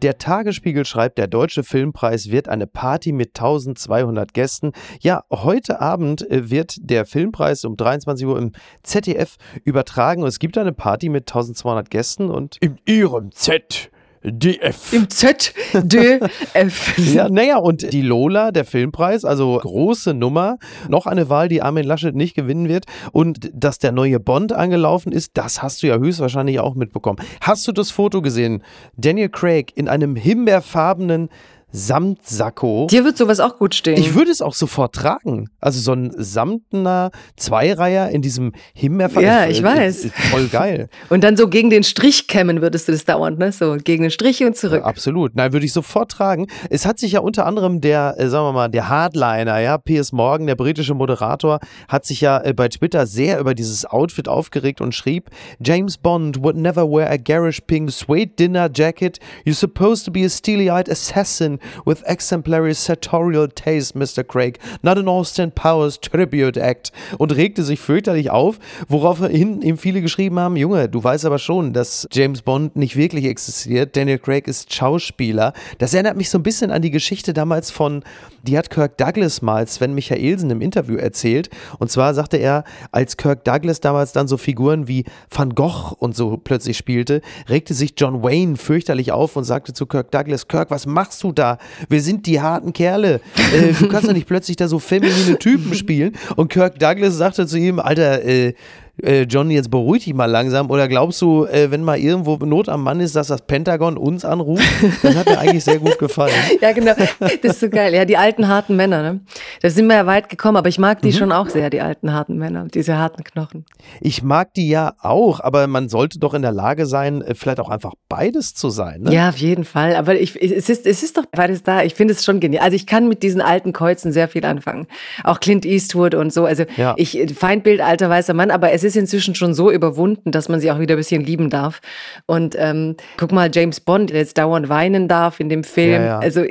Der Tagesspiegel schreibt, der Deutsche Filmpreis wird eine Party mit 1200 Gästen. Ja, heute Abend äh, wird der Filmpreis um 23 Uhr im ZDF übertragen und es gibt eine Party mit 1200 Gästen und in ihrem Z DF. Im ZDF. [laughs] ja, naja, und die Lola, der Filmpreis, also große Nummer. Noch eine Wahl, die Armin Laschet nicht gewinnen wird. Und dass der neue Bond angelaufen ist, das hast du ja höchstwahrscheinlich auch mitbekommen. Hast du das Foto gesehen? Daniel Craig in einem himbeerfarbenen Samtsacko. Dir wird sowas auch gut stehen. Ich würde es auch sofort tragen. Also so ein samtener Zweireiher in diesem Himbeerfarben. Ja, ich weiß. Voll geil. [laughs] und dann so gegen den Strich kämmen würdest du das dauernd, ne? So gegen den Strich und zurück. Ja, absolut. Nein, würde ich sofort tragen. Es hat sich ja unter anderem der, äh, sagen wir mal, der Hardliner, ja, Piers Morgan, der britische Moderator, hat sich ja äh, bei Twitter sehr über dieses Outfit aufgeregt und schrieb, James Bond would never wear a garish pink suede dinner jacket. You're supposed to be a steely-eyed assassin with exemplary sartorial taste, Mr. Craig, not an Austin Powers Tribute Act und regte sich fürchterlich auf, woraufhin ihm viele geschrieben haben, Junge, du weißt aber schon, dass James Bond nicht wirklich existiert, Daniel Craig ist Schauspieler. Das erinnert mich so ein bisschen an die Geschichte damals von, die hat Kirk Douglas mal Sven Michaelsen im Interview erzählt und zwar sagte er, als Kirk Douglas damals dann so Figuren wie Van Gogh und so plötzlich spielte, regte sich John Wayne fürchterlich auf und sagte zu Kirk Douglas, Kirk, was machst du da? Wir sind die harten Kerle. Äh, du kannst doch nicht plötzlich da so feminine Typen spielen. Und Kirk Douglas sagte zu ihm, Alter, äh, äh, John, jetzt beruhig dich mal langsam. Oder glaubst du, äh, wenn mal irgendwo Not am Mann ist, dass das Pentagon uns anruft? Das hat mir eigentlich sehr gut gefallen. [laughs] ja, genau. Das ist so geil. Ja, die alten, harten Männer, ne? Da sind wir ja weit gekommen, aber ich mag die mhm. schon auch sehr, die alten, harten Männer, diese harten Knochen. Ich mag die ja auch, aber man sollte doch in der Lage sein, äh, vielleicht auch einfach beides zu sein. Ne? Ja, auf jeden Fall. Aber ich, es, ist, es ist doch beides da. Ich finde es schon genial. Also ich kann mit diesen alten Kreuzen sehr viel anfangen. Auch Clint Eastwood und so. Also ja. ich, Feindbild alter weißer Mann, aber es ist inzwischen schon so überwunden, dass man sie auch wieder ein bisschen lieben darf. Und ähm, guck mal, James Bond, der jetzt dauernd weinen darf in dem Film. Ja, ja. Also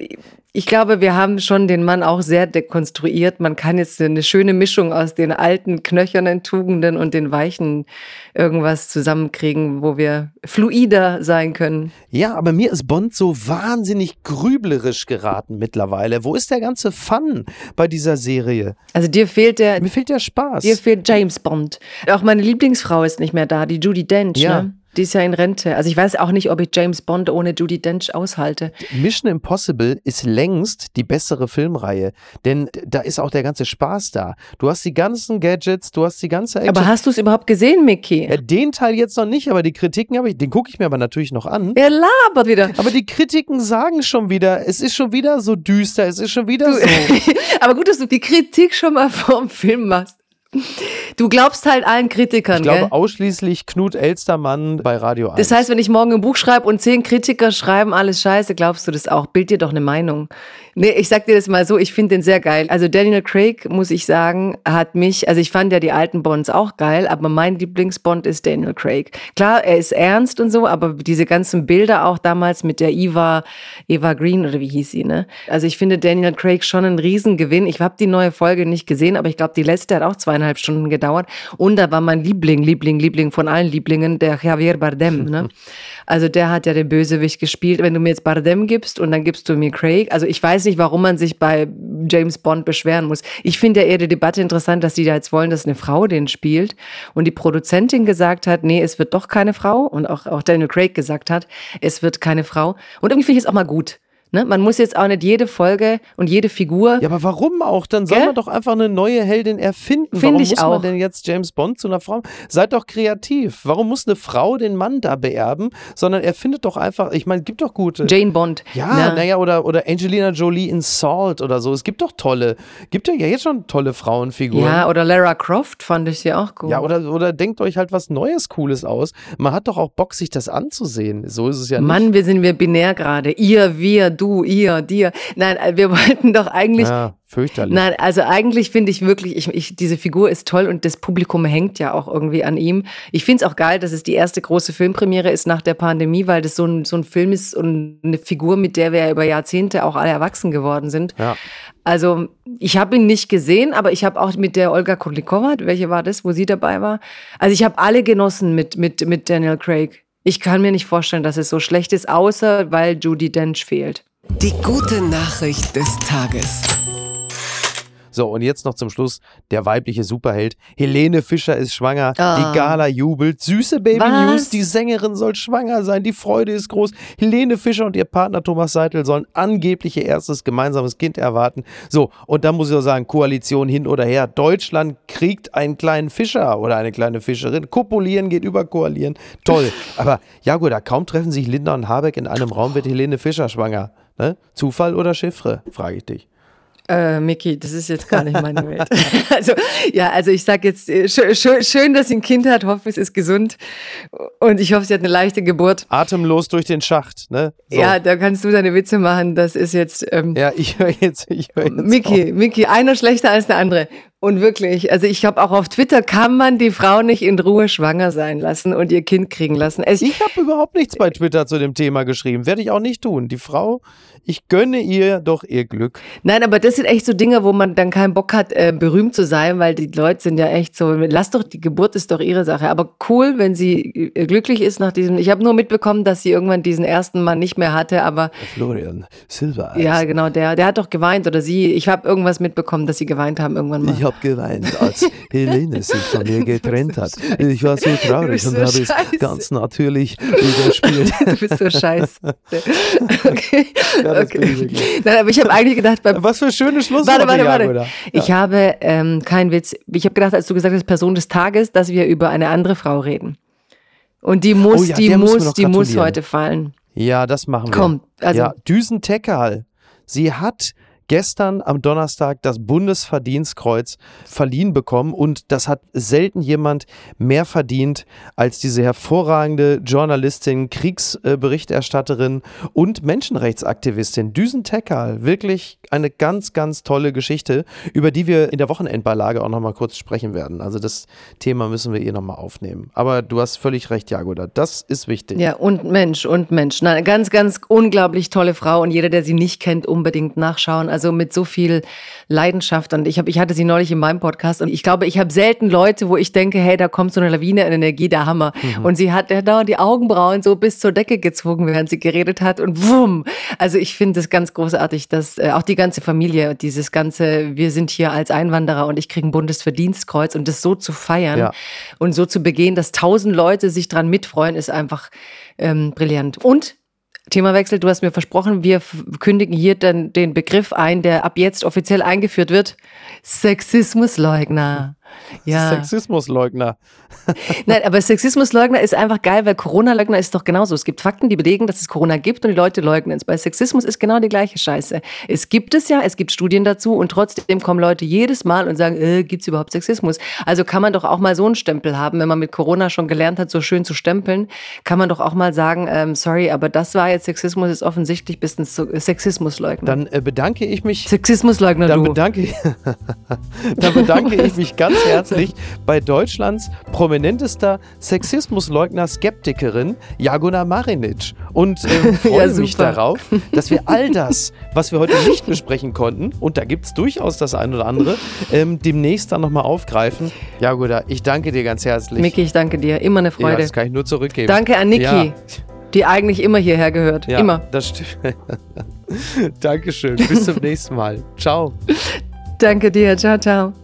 ich glaube, wir haben schon den Mann auch sehr dekonstruiert. Man kann jetzt eine schöne Mischung aus den alten, knöchernen Tugenden und den weichen irgendwas zusammenkriegen, wo wir fluider sein können. Ja, aber mir ist Bond so wahnsinnig grüblerisch geraten mittlerweile. Wo ist der ganze Fun bei dieser Serie? Also dir fehlt der. Mir fehlt der Spaß. Dir fehlt James Bond. Auch meine Lieblingsfrau ist nicht mehr da, die Judy Dench. Ja. Ne? Die ist ja in Rente. Also ich weiß auch nicht, ob ich James Bond ohne Judy Dench aushalte. Mission Impossible ist längst die bessere Filmreihe, denn da ist auch der ganze Spaß da. Du hast die ganzen Gadgets, du hast die ganze Action. Aber hast du es überhaupt gesehen, Mickey? Ja, den Teil jetzt noch nicht, aber die Kritiken habe ich, den gucke ich mir aber natürlich noch an. Er labert wieder. Aber die Kritiken sagen schon wieder, es ist schon wieder so düster, es ist schon wieder du, so. [laughs] aber gut, dass du die Kritik schon mal vorm Film machst. [laughs] Du glaubst halt allen Kritikern, Ich glaube gell? ausschließlich Knut Elstermann bei Radio 1. Das heißt, wenn ich morgen ein Buch schreibe und zehn Kritiker schreiben alles scheiße, glaubst du das auch? Bild dir doch eine Meinung. Nee, ich sag dir das mal so, ich finde den sehr geil. Also Daniel Craig, muss ich sagen, hat mich, also ich fand ja die alten Bonds auch geil, aber mein Lieblingsbond ist Daniel Craig. Klar, er ist ernst und so, aber diese ganzen Bilder auch damals mit der Eva, Eva Green oder wie hieß sie, ne? Also ich finde Daniel Craig schon ein Riesengewinn. Ich habe die neue Folge nicht gesehen, aber ich glaube, die letzte hat auch zweieinhalb Stunden gedauert. Und da war mein Liebling, Liebling, Liebling von allen Lieblingen, der Javier Bardem, ne? [laughs] Also der hat ja den Bösewicht gespielt. Wenn du mir jetzt Bardem gibst und dann gibst du mir Craig, also ich weiß nicht, warum man sich bei James Bond beschweren muss. Ich finde ja eher die Debatte interessant, dass die da jetzt wollen, dass eine Frau den spielt und die Produzentin gesagt hat, nee, es wird doch keine Frau und auch, auch Daniel Craig gesagt hat, es wird keine Frau. Und irgendwie finde ich es auch mal gut. Ne? Man muss jetzt auch nicht jede Folge und jede Figur. Ja, aber warum auch? Dann soll Gell? man doch einfach eine neue Heldin erfinden. Find warum ich muss auch. man denn jetzt James Bond zu einer Frau? Seid doch kreativ. Warum muss eine Frau den Mann da beerben? Sondern er findet doch einfach, ich meine, gibt doch gute. Jane Bond. Ja, naja, oder, oder Angelina Jolie in Salt oder so. Es gibt doch tolle, gibt ja jetzt schon tolle Frauenfiguren. Ja, oder Lara Croft fand ich sie auch gut. Ja, oder, oder denkt euch halt was Neues, Cooles aus. Man hat doch auch Bock, sich das anzusehen. So ist es ja nicht. Mann, wir sind wir binär gerade. Ihr, wir, du du, ihr, dir. Nein, äh, wir [laughs] wollten doch eigentlich. Ja, fürchterlich. Nein, also eigentlich finde ich wirklich, ich, ich, diese Figur ist toll und das Publikum hängt ja auch irgendwie an ihm. Ich finde es auch geil, dass es die erste große Filmpremiere ist nach der Pandemie, weil das so ein, so ein Film ist und eine Figur, mit der wir ja über Jahrzehnte auch alle erwachsen geworden sind. Ja. Also ich habe ihn nicht gesehen, aber ich habe auch mit der Olga Kurlikova, welche war das, wo sie dabei war? Also ich habe alle genossen mit, mit, mit Daniel Craig. Ich kann mir nicht vorstellen, dass es so schlecht ist, außer weil Judy Dench fehlt. Die gute Nachricht des Tages. So, und jetzt noch zum Schluss der weibliche Superheld. Helene Fischer ist schwanger. Oh. Die Gala jubelt. Süße Baby Was? News. Die Sängerin soll schwanger sein. Die Freude ist groß. Helene Fischer und ihr Partner Thomas Seitel sollen angeblich ihr erstes gemeinsames Kind erwarten. So, und dann muss ich auch sagen, Koalition hin oder her. Deutschland kriegt einen kleinen Fischer oder eine kleine Fischerin. Kopulieren geht über Koalieren. Toll. [laughs] Aber ja gut, da kaum treffen sich Linda und Habeck in einem Raum, wird Helene Fischer schwanger. Ne? Zufall oder Chiffre, frage ich dich. Äh, Miki, das ist jetzt gar nicht meine Welt. [laughs] also, ja, also ich sage jetzt, äh, schön, schön, dass sie ein Kind hat, hoffe, es ist gesund und ich hoffe, sie hat eine leichte Geburt. Atemlos durch den Schacht, ne? So. Ja, da kannst du deine Witze machen, das ist jetzt... Ähm, ja, ich höre jetzt, ich höre jetzt Miki, auf. Miki, einer schlechter als der andere. Und wirklich, also ich habe auch auf Twitter, kann man die Frau nicht in Ruhe schwanger sein lassen und ihr Kind kriegen lassen. Es ich habe überhaupt nichts bei Twitter zu dem Thema geschrieben. Werde ich auch nicht tun. Die Frau, ich gönne ihr doch ihr Glück. Nein, aber das sind echt so Dinge, wo man dann keinen Bock hat, äh, berühmt zu sein, weil die Leute sind ja echt so, lass doch, die Geburt ist doch ihre Sache. Aber cool, wenn sie äh, glücklich ist nach diesem, ich habe nur mitbekommen, dass sie irgendwann diesen ersten Mann nicht mehr hatte, aber. Florian Silber. Ja, genau, der, der hat doch geweint oder sie, ich habe irgendwas mitbekommen, dass sie geweint haben irgendwann mal. Ich habe habe geweint, als Helene sich von mir getrennt hat. Ich war so traurig so und habe es ganz natürlich überspielt. [laughs] Du bist so scheiße. Okay. Ja, okay. Nein, aber ich habe eigentlich gedacht, Was für schöne Schlussworte, Warte, warte, warte. Ich habe, ähm, kein Witz, ich habe gedacht, als du gesagt hast, Person des Tages, dass wir über eine andere Frau reden. Und die muss, Oh ja, die muss, die muss heute fallen. Ja, das machen wir. Komm, also- ja, Düsen Tekal. Sie hat gestern am Donnerstag das Bundesverdienstkreuz verliehen bekommen und das hat selten jemand mehr verdient als diese hervorragende Journalistin, Kriegsberichterstatterin und Menschenrechtsaktivistin Düsen Tekal. Wirklich eine ganz, ganz tolle Geschichte, über die wir in der Wochenendbeilage auch nochmal kurz sprechen werden. Also das Thema müssen wir ihr nochmal aufnehmen. Aber du hast völlig recht, Jagoda. Das ist wichtig. Ja, und Mensch, und Mensch. Eine ganz, ganz unglaublich tolle Frau und jeder, der sie nicht kennt, unbedingt nachschauen. Also mit so viel Leidenschaft. Und ich, hab, ich hatte sie neulich in meinem Podcast und ich glaube, ich habe selten Leute, wo ich denke, hey, da kommt so eine Lawine an Energie, der Hammer. Und sie hat ja dauernd die Augenbrauen so bis zur Decke gezogen, während sie geredet hat und wumm. Also ich finde es ganz großartig, dass äh, auch die ganze Familie, dieses ganze, wir sind hier als Einwanderer und ich kriege ein Bundesverdienstkreuz und das so zu feiern Ja. und so zu begehen, dass tausend Leute sich dran mitfreuen, ist einfach ähm, brillant. Und Themawechsel, du hast mir versprochen, wir kündigen hier dann den Begriff ein, der ab jetzt offiziell eingeführt wird. Sexismusleugner. [laughs] Ja. Sexismusleugner. [laughs] Nein, aber Sexismusleugner ist einfach geil, weil Corona-Leugner ist doch genauso. Es gibt Fakten, die belegen, dass es Corona gibt und die Leute leugnen es. Bei Sexismus ist genau die gleiche Scheiße. Es gibt es ja, es gibt Studien dazu und trotzdem kommen Leute jedes Mal und sagen, äh, gibt es überhaupt Sexismus? Also kann man doch auch mal so einen Stempel haben, wenn man mit Corona schon gelernt hat, so schön zu stempeln, kann man doch auch mal sagen, ähm, sorry, aber das war jetzt Sexismus, ist offensichtlich bist ein Sexismusleugner. Dann äh, bedanke ich mich. Sexismusleugner, Dann du. bedanke, [laughs] dann bedanke ich mich ganz herzlich bei Deutschlands prominentester Sexismusleugner-Skeptikerin Jagona Marinic und ähm, [laughs] freue Ja, mich darauf, dass wir all das, was wir heute nicht besprechen konnten, und da gibt es durchaus das ein oder andere, ähm, demnächst dann nochmal aufgreifen. Jagoda, ich danke dir ganz herzlich. Miki, ich danke dir. Immer eine ja, Freude. das kann ich nur zurückgeben. danke an Niki, Ja. die eigentlich immer hierher gehört. Ja, Immer. das stimmt. [laughs] Dankeschön. Bis zum nächsten Mal. Ciao. Danke dir. Ciao, ciao.